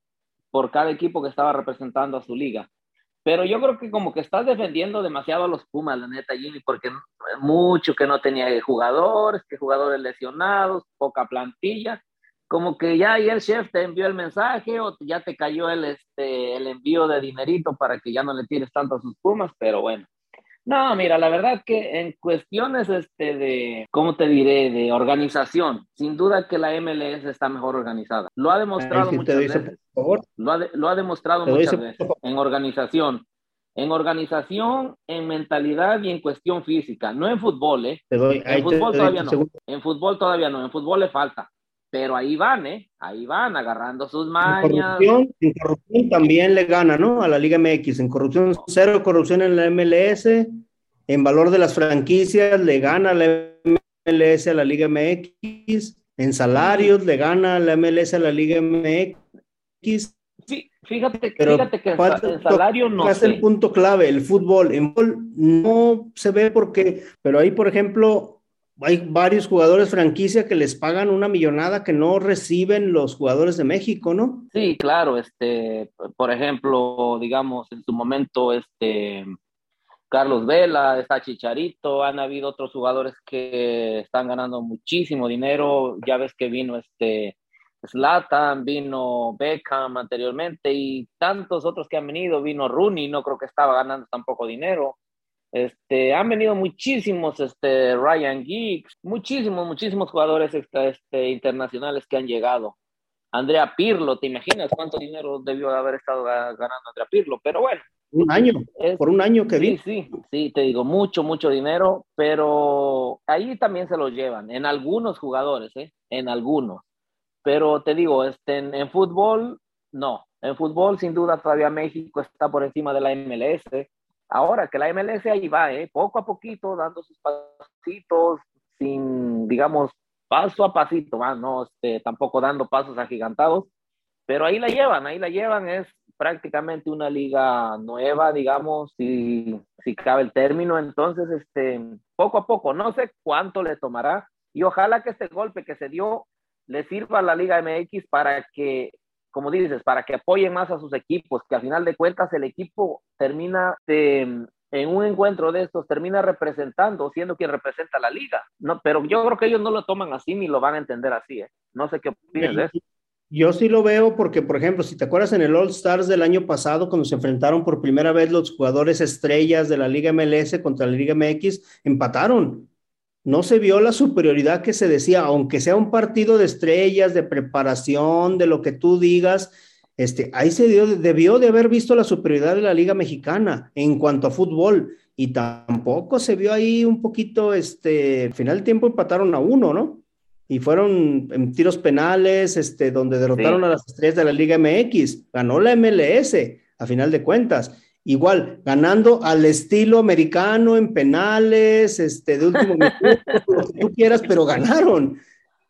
Por cada equipo que estaba representando a su liga. Pero yo creo que como que estás defendiendo demasiado a los Pumas, la neta, Jimmy, porque mucho que no tenía jugadores, que jugadores lesionados, poca plantilla. Como que ya ahí el chef te envió el mensaje o ya te cayó el, este, el envío de dinerito para que ya no le tires tanto a sus Pumas, pero bueno. No, mira, la verdad que en cuestiones este de, ¿cómo te diré? De organización, sin duda que la MLS está mejor organizada. Lo ha demostrado muchas veces. Lo, ha lo ha, demostrado muchas veces. En organización. En organización, en mentalidad y en cuestión física. No en fútbol, ¿eh? en fútbol todavía no. En fútbol todavía no. En fútbol le falta pero ahí van, ¿eh? Ahí van, agarrando sus mañas. En corrupción, también le gana, ¿no? A la Liga MX. En corrupción, cero corrupción en la MLS. En valor de las franquicias, le gana la MLS a la Liga MX. En salarios, le gana la MLS a la Liga MX. Sí, fíjate, fíjate que en salario no. Es el punto clave, el fútbol. En fútbol no se ve porque, pero ahí, por ejemplo, hay varios jugadores franquicia que les pagan una millonada que no reciben los jugadores de México, ¿no? Sí, claro, este, por ejemplo, digamos, en su momento, este, Carlos Vela, está Chicharito, han habido otros jugadores que están ganando muchísimo dinero, ya ves que vino este Slatan, vino Beckham anteriormente y tantos otros que han venido, vino Rooney, no creo que estaba ganando tampoco dinero. Este, han venido muchísimos, este, Ryan Giggs, muchísimos, muchísimos jugadores este, internacionales que han llegado. Andrea Pirlo, ¿te imaginas cuánto dinero debió haber estado ganando Andrea Pirlo? Pero bueno. Un año, por un año que vi. Sí, sí, sí, te digo, mucho, mucho dinero, pero ahí también se lo llevan, en algunos jugadores, ¿eh? En algunos. Pero te digo, este, en, en fútbol, no. En fútbol, sin duda, todavía México está por encima de la MLS Ahora que la MLS ahí va, ¿eh? poco a poquito, dando sus pasitos, sin, digamos, paso a pasito, más, no este, tampoco dando pasos agigantados, pero ahí la llevan, ahí la llevan, es prácticamente una liga nueva, digamos, si, si cabe el término, entonces, este, poco a poco, no sé cuánto le tomará, y ojalá que este golpe que se dio le sirva a la Liga MX para que como dices, para que apoyen más a sus equipos, que al final de cuentas el equipo termina en un encuentro de estos, termina representando, siendo quien representa la liga. No, pero yo creo que ellos no lo toman así ni lo van a entender así. ¿eh? No sé qué opinas de eso. Yo sí lo veo porque, por ejemplo, si te acuerdas en el All Stars del año pasado, cuando se enfrentaron por primera vez los jugadores estrellas de la Liga MLS contra la Liga MX, empataron no se vio la superioridad que se decía, aunque sea un partido de estrellas, de preparación, de lo que tú digas, este, ahí se dio, debió de haber visto la superioridad de la Liga Mexicana en cuanto a fútbol, y tampoco se vio ahí un poquito, este, al final del tiempo empataron a uno, ¿no? Y fueron en tiros penales, este, donde derrotaron a las estrellas de la Liga MX, ganó la MLS, a final de cuentas igual, ganando al estilo americano en penales, este, de último minuto, lo que tú quieras, pero ganaron.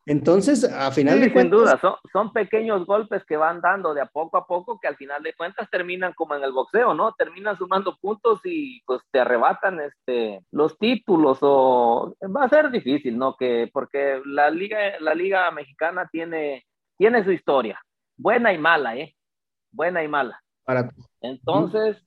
Entonces, a final de cuentas. Sin duda, son, son, pequeños golpes que van dando de a poco a poco que al final de cuentas terminan como en el boxeo, ¿no? Terminan sumando puntos y pues te arrebatan este, los títulos o va a ser difícil, ¿no? Que, porque la liga, la liga mexicana tiene, tiene su historia, buena y mala, ¿eh? Buena y mala. Para... Entonces,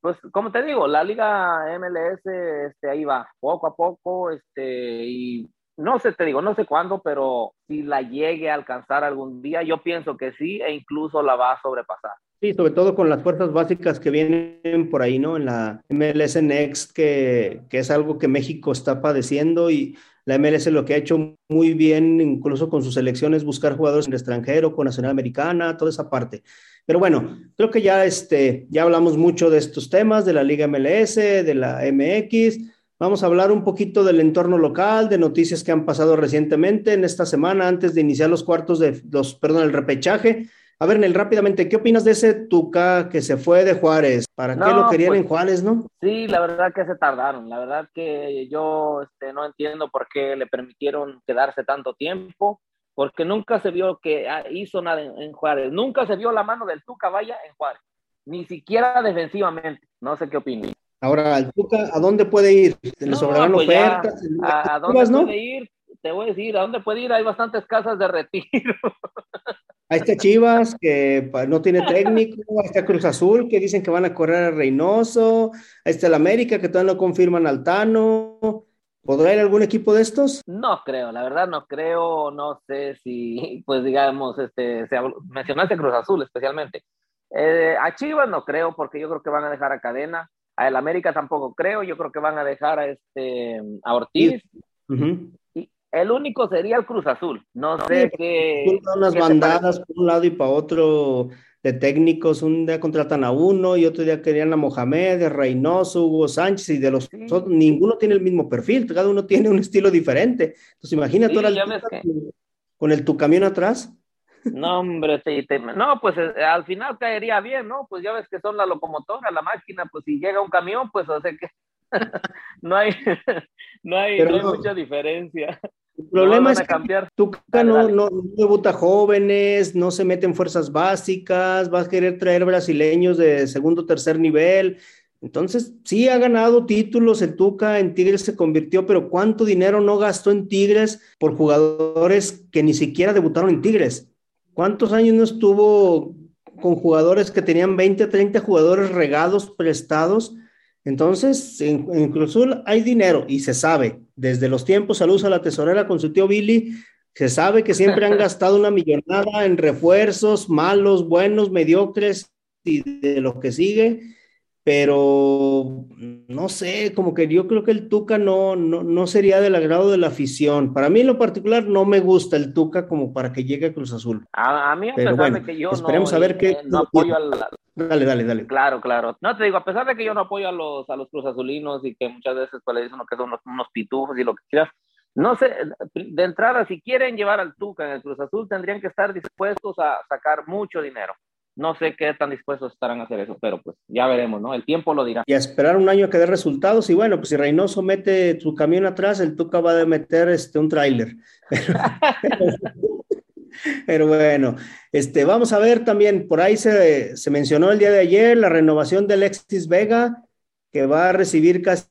pues como te digo, la liga MLS este, ahí va, poco a poco, este, y no sé, te digo, no sé cuándo, pero si la llegue a alcanzar algún día, yo pienso que sí, e incluso la va a sobrepasar. Sí, sobre todo con las fuerzas básicas que vienen por ahí, ¿no? En la MLS Next, que, que es algo que México está padeciendo y la MLS lo que ha hecho muy bien, incluso con sus selecciones, buscar jugadores en el extranjero, con Nacional Americana, toda esa parte. Pero bueno, creo que ya, este, ya hablamos mucho de estos temas, de la Liga MLS, de la MX. Vamos a hablar un poquito del entorno local, de noticias que han pasado recientemente en esta semana, antes de iniciar los cuartos de los, perdón, el repechaje. A ver, Nel, rápidamente, ¿qué opinas de ese Tuca que se fue de Juárez? ¿Para qué lo querían pues, en Juárez, no? Sí, la verdad que se tardaron. La verdad que yo este, no entiendo por qué le permitieron quedarse tanto tiempo, porque nunca se vio que ah, hizo nada en, Juárez. Nunca se vio la mano del Tuca Vaya en Juárez, ni siquiera defensivamente. No sé qué opinas. Ahora, el Tuca, ¿a dónde puede ir? ¿Le sobrarán pues ofertas? ¿A, ¿A, dónde puede ir? Te voy a decir, ¿a dónde puede ir? Hay bastantes casas de retiro. Ahí está Chivas, que no tiene técnico. Ahí está Cruz Azul, que dicen que van a correr a Reynoso. Ahí está el América, que todavía no confirman al Tano. ¿Podrá ir algún equipo de estos? No creo, la verdad no creo. No sé si, pues digamos, este, se, mencionaste Cruz Azul especialmente. Eh, a Chivas no creo, porque yo creo que van a dejar a Cadena. A el América tampoco creo, yo creo que van a dejar a este a Ortiz. y el único sería el Cruz Azul. No sé qué. Unas bandadas por un lado y para otro de técnicos, un día contratan a uno y otro día querían a Mohamed, a Reynoso, Hugo Sánchez y de los otros, ninguno tiene el mismo perfil, cada uno tiene un estilo diferente. Entonces imagínate ahora con el tu camión atrás. No, hombre, no, pues eh, al final caería bien, ¿no? Pues ya ves que son la locomotora, la máquina, pues si llega un camión, pues o sea que no hay, no hay, mucha diferencia. El problema es que Tuca no, no, debuta jóvenes, no se mete en fuerzas básicas, va a querer traer brasileños de segundo o tercer nivel. Entonces, sí ha ganado títulos el Tuca, en Tigres se convirtió, pero ¿cuánto dinero no gastó en Tigres por jugadores que ni siquiera debutaron en Tigres? ¿Cuántos años no estuvo con jugadores que tenían 20, 30 jugadores regados, prestados? Entonces, en, Cruz Azul hay dinero y se sabe, desde los tiempos saludos a la tesorera con su tío Billy, se sabe que siempre han gastado una millonada en refuerzos malos, buenos, mediocres y de lo que sigue pero no sé, como que yo creo que el Tuca no, no, sería del agrado de la afición. Para mí en lo particular no me gusta el Tuca como para que llegue a Cruz Azul. A, mí a pesar de que yo esperemos a ver qué... Eh, no apoyo al... Dale, dale, dale. Claro, claro. No te digo, a pesar de que yo no apoyo a los, a los Cruz Azulinos y que muchas veces pues, le dicen que son unos, pitujos y lo que quieras, no sé, de entrada, si quieren llevar al Tuca en el Cruz Azul, tendrían que estar dispuestos a sacar mucho dinero. No sé qué tan dispuestos estarán a hacer eso, pero pues ya veremos, ¿no? El tiempo lo dirá. Y a esperar un año que dé resultados. Y bueno, pues si Reynoso mete su camión atrás, el Tuca va a meter este, un tráiler. Pero, bueno, este, vamos a ver también, por ahí se, se mencionó el día de ayer la renovación de Alexis Vega, que va a recibir casi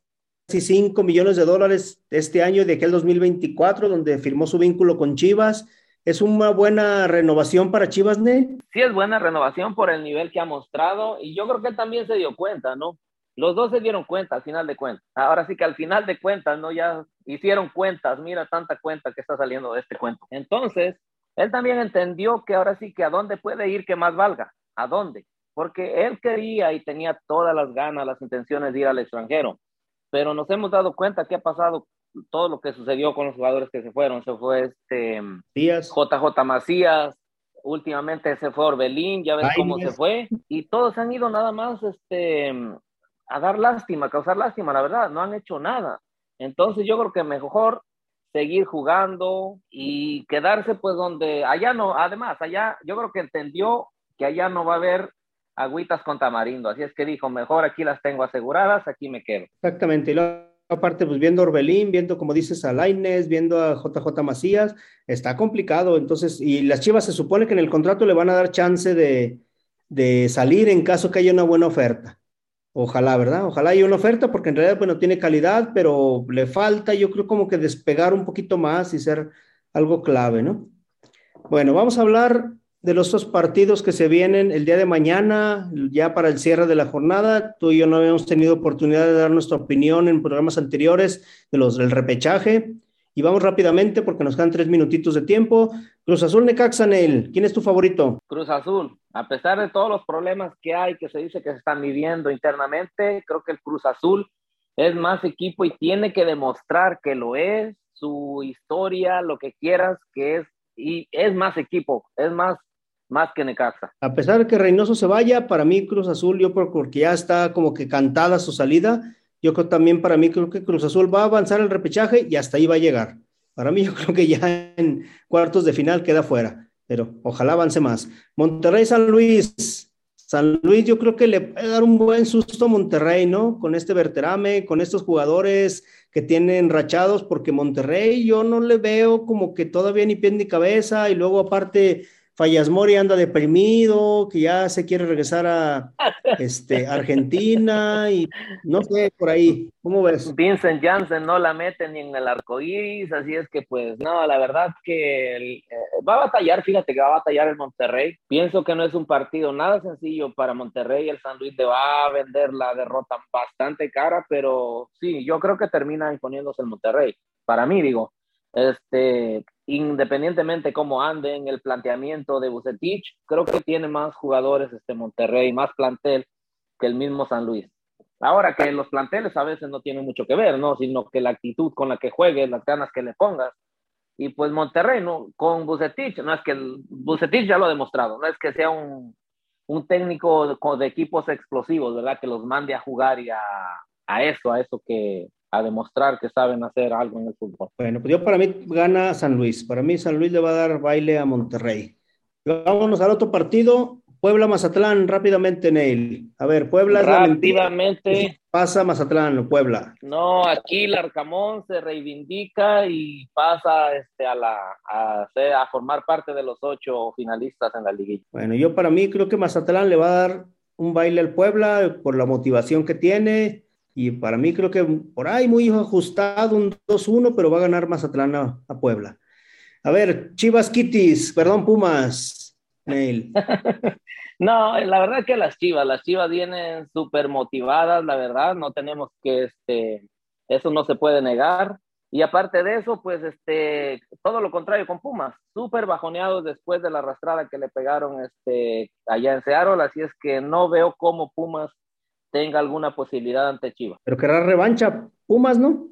5 millones de dólares este año de aquel 2024, donde firmó su vínculo con Chivas ¿Es una buena renovación para Chivas, Ne? Sí, es buena renovación por el nivel que ha mostrado y yo creo que él también se dio cuenta, ¿no? Los dos se dieron cuenta al final de cuentas. Ahora sí que al final de cuentas, ¿no? Ya hicieron cuentas, mira tanta cuenta que está saliendo de este cuento. Entonces, él también entendió que ahora sí que a dónde puede ir que más valga, a dónde, porque él quería y tenía todas las ganas, las intenciones de ir al extranjero, pero nos hemos dado cuenta que ha pasado todo lo que sucedió con los jugadores que se fueron. Se fue este JJ Macías, últimamente se fue Orbelín, ya ves cómo se fue, y todos han ido nada más este, a dar lástima, a causar lástima, la verdad, no han hecho nada. Entonces yo creo que mejor seguir jugando y quedarse pues donde allá no, además allá yo creo que entendió que allá no va a haber agüitas con tamarindo, así es que dijo, mejor aquí las tengo aseguradas, aquí me quedo. Exactamente, y aparte, pues viendo Orbelín, viendo, como dices, a Laines, viendo a JJ Macías, está complicado. Entonces, y las Chivas se supone que en el contrato le van a dar chance de, de salir en caso que haya una buena oferta. Ojalá, ¿verdad? Ojalá haya una oferta, porque en realidad, bueno, tiene calidad, pero le falta, yo creo, como que despegar un poquito más y ser algo clave, ¿no? Bueno, vamos a hablar de los dos partidos que se vienen el día de mañana, ya para el cierre de la jornada. Tú y yo no habíamos tenido oportunidad de dar nuestra opinión en programas anteriores de los del repechaje. Y vamos rápidamente porque nos quedan tres minutitos de tiempo. Cruz Azul Necaxa, Neil, ¿quién es tu favorito? Cruz Azul, a pesar de todos los problemas que hay, que se dice que se están viviendo internamente, creo que el Cruz Azul es más equipo y tiene que demostrar que lo es, su historia, lo que quieras, que es, y es más equipo, es más, más que Necaxa. A pesar de que Reynoso se vaya, para mí Cruz Azul, yo porque ya está como que cantada su salida, yo creo también para mí creo que Cruz Azul va a avanzar el repechaje y hasta ahí va a llegar. Para mí yo creo que ya en cuartos de final queda fuera, pero ojalá avance más. Monterrey San Luis. San Luis yo creo que le puede dar un buen susto a Monterrey, ¿no? Con este Verterame, con estos jugadores que tienen rachados, porque Monterrey yo no le veo como que todavía ni pie ni cabeza y luego aparte Fallas Mori anda deprimido, que ya se quiere regresar a este, Argentina y no sé, por ahí. ¿Cómo ves? Vincent Janssen no la mete ni en el arco iris, así es que pues no, la verdad que eh, va a batallar, fíjate que va a batallar el Monterrey. Pienso que no es un partido nada sencillo para Monterrey, el San Luis le va a vender la derrota bastante cara, pero sí, yo creo que termina imponiéndose el Monterrey. Para mí, digo, este, independientemente cómo ande en el planteamiento de Bucetich, creo que tiene más jugadores este Monterrey, más plantel que el mismo San Luis. Ahora que los planteles a veces no tienen mucho que ver, ¿no? Sino que la actitud con la que juegues, las ganas que le pongas. Y pues Monterrey, ¿no? Con Bucetich, no es que el, ya lo ha demostrado, no es que sea un, técnico de, equipos explosivos, ¿verdad? Que los mande a jugar y a eso, a eso que, a demostrar que saben hacer algo en el fútbol. Bueno, pues yo para mí gana San Luis. Para mí San Luis le va a dar baile a Monterrey. Vámonos al otro partido. Puebla Mazatlán, rápidamente, Neil. A ver, Puebla rápidamente. Pasa Mazatlán, Puebla. No, aquí el Arcamón se reivindica y pasa este, a, la, a, a formar parte de los ocho finalistas en la liguilla. Bueno, yo para mí creo que Mazatlán le va a dar un baile al Puebla por la motivación que tiene y para mí creo que por ahí muy ajustado, un 2-1, pero va a ganar Mazatlán a, a Puebla. A ver, Chivas Kitties, perdón, Pumas, Neil. no, la verdad que las Chivas, las Chivas vienen súper motivadas, la verdad, no tenemos que, este, eso no se puede negar. Y aparte de eso, pues, este, todo lo contrario con Pumas, súper bajoneados después de la arrastrada que le pegaron, este, allá en Seattle, así es que no veo cómo Pumas tenga alguna posibilidad ante Chivas. Pero querrá revancha Pumas, ¿no?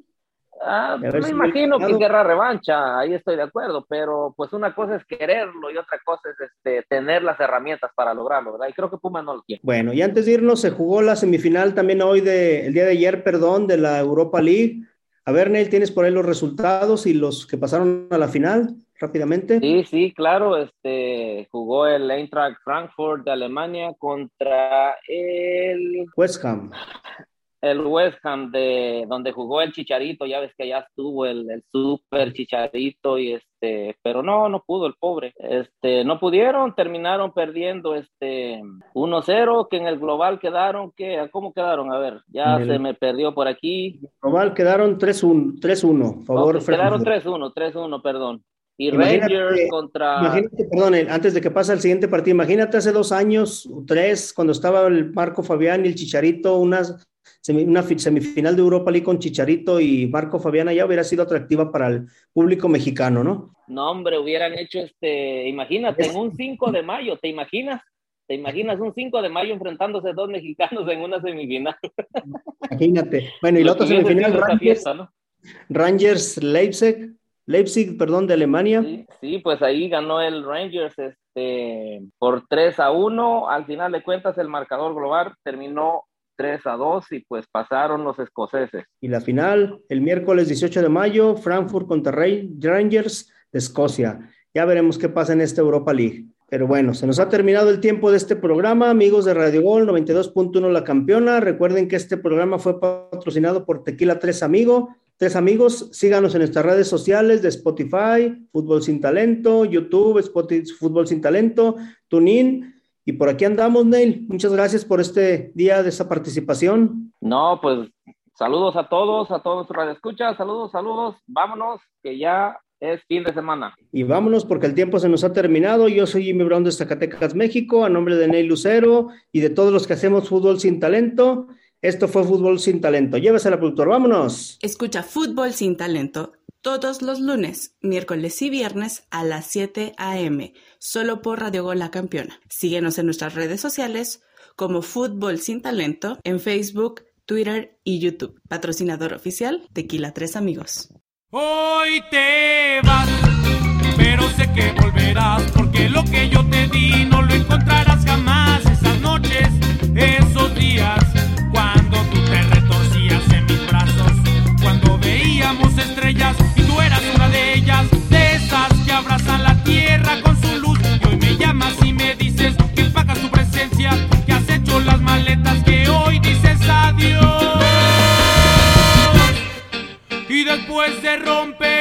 Ah, me si imagino que querrá revancha, ahí estoy de acuerdo, pero pues una cosa es quererlo y otra cosa es este, tener las herramientas para lograrlo, ¿verdad? Y creo que Pumas no lo tiene. Bueno, y antes de irnos, se jugó la semifinal también hoy, de, el día de ayer, perdón, de la Europa League. A ver, Neil, ¿tienes por ahí los resultados y los que pasaron a la final? Rápidamente. Sí, sí, claro, este jugó el Eintracht Frankfurt de Alemania contra el West Ham. El West Ham de donde jugó el Chicharito, ya ves que ya estuvo el, el super Chicharito y este, pero no, no pudo el pobre. Este, no pudieron, terminaron perdiendo este 1-0 que en el global quedaron que ¿cómo quedaron? A ver, ya el... se me perdió por aquí. Global quedaron 3-1, 3-1, favor okay, Quedaron 3-1, 3-1, perdón. Y imagínate, Rangers contra. Imagínate, perdón, antes de que pase el siguiente partido, imagínate hace dos años, tres, cuando estaba el Marco Fabián y el Chicharito, una, una semifinal de Europa League con Chicharito y Marco Fabián ya hubiera sido atractiva para el público mexicano, ¿no? No, hombre, hubieran hecho este, imagínate, en un 5 de mayo, ¿te imaginas? ¿Te imaginas un 5 de mayo enfrentándose dos mexicanos en una semifinal? Imagínate. Bueno, y la otra semifinal, Rangers, fiesta, ¿no? Rangers Leipzig. Leipzig, perdón, de Alemania. Sí, sí, pues ahí ganó el Rangers este, por 3 a 1. Al final de cuentas, el marcador global terminó 3 a 2 y pues pasaron los escoceses. Y la final, el miércoles 18 de mayo, Frankfurt contra Rangers de Escocia. Ya veremos qué pasa en esta Europa League. Pero bueno, se nos ha terminado el tiempo de este programa, amigos de Radio Gol 92.1 La Campeona. Recuerden que este programa fue patrocinado por Tequila Tres Amigo. Tres amigos, síganos en nuestras redes sociales de Spotify, Fútbol Sin Talento, YouTube, Spotify, Fútbol Sin Talento, TuneIn. Y por aquí andamos, Neil. Muchas gracias por este día de esa participación. No, pues saludos a todos, a todos los escucha, saludos, saludos. Vámonos, que ya es fin de semana. Y vámonos porque el tiempo se nos ha terminado. Yo soy Jimmy Brown de Zacatecas, México, a nombre de Neil Lucero y de todos los que hacemos Fútbol Sin Talento. Esto fue Fútbol sin Talento. Llévese Llévesela, productor. Vámonos. Escucha Fútbol sin Talento todos los lunes, miércoles y viernes a las 7 a.m. solo por Radio Gol Campeona. Síguenos en nuestras redes sociales como Fútbol sin Talento en Facebook, Twitter y YouTube. Patrocinador oficial Tequila Tres Amigos. Hoy te vas, pero sé que volverás porque lo que yo te di no lo encontrarás jamás esas noches, esos días después se rompe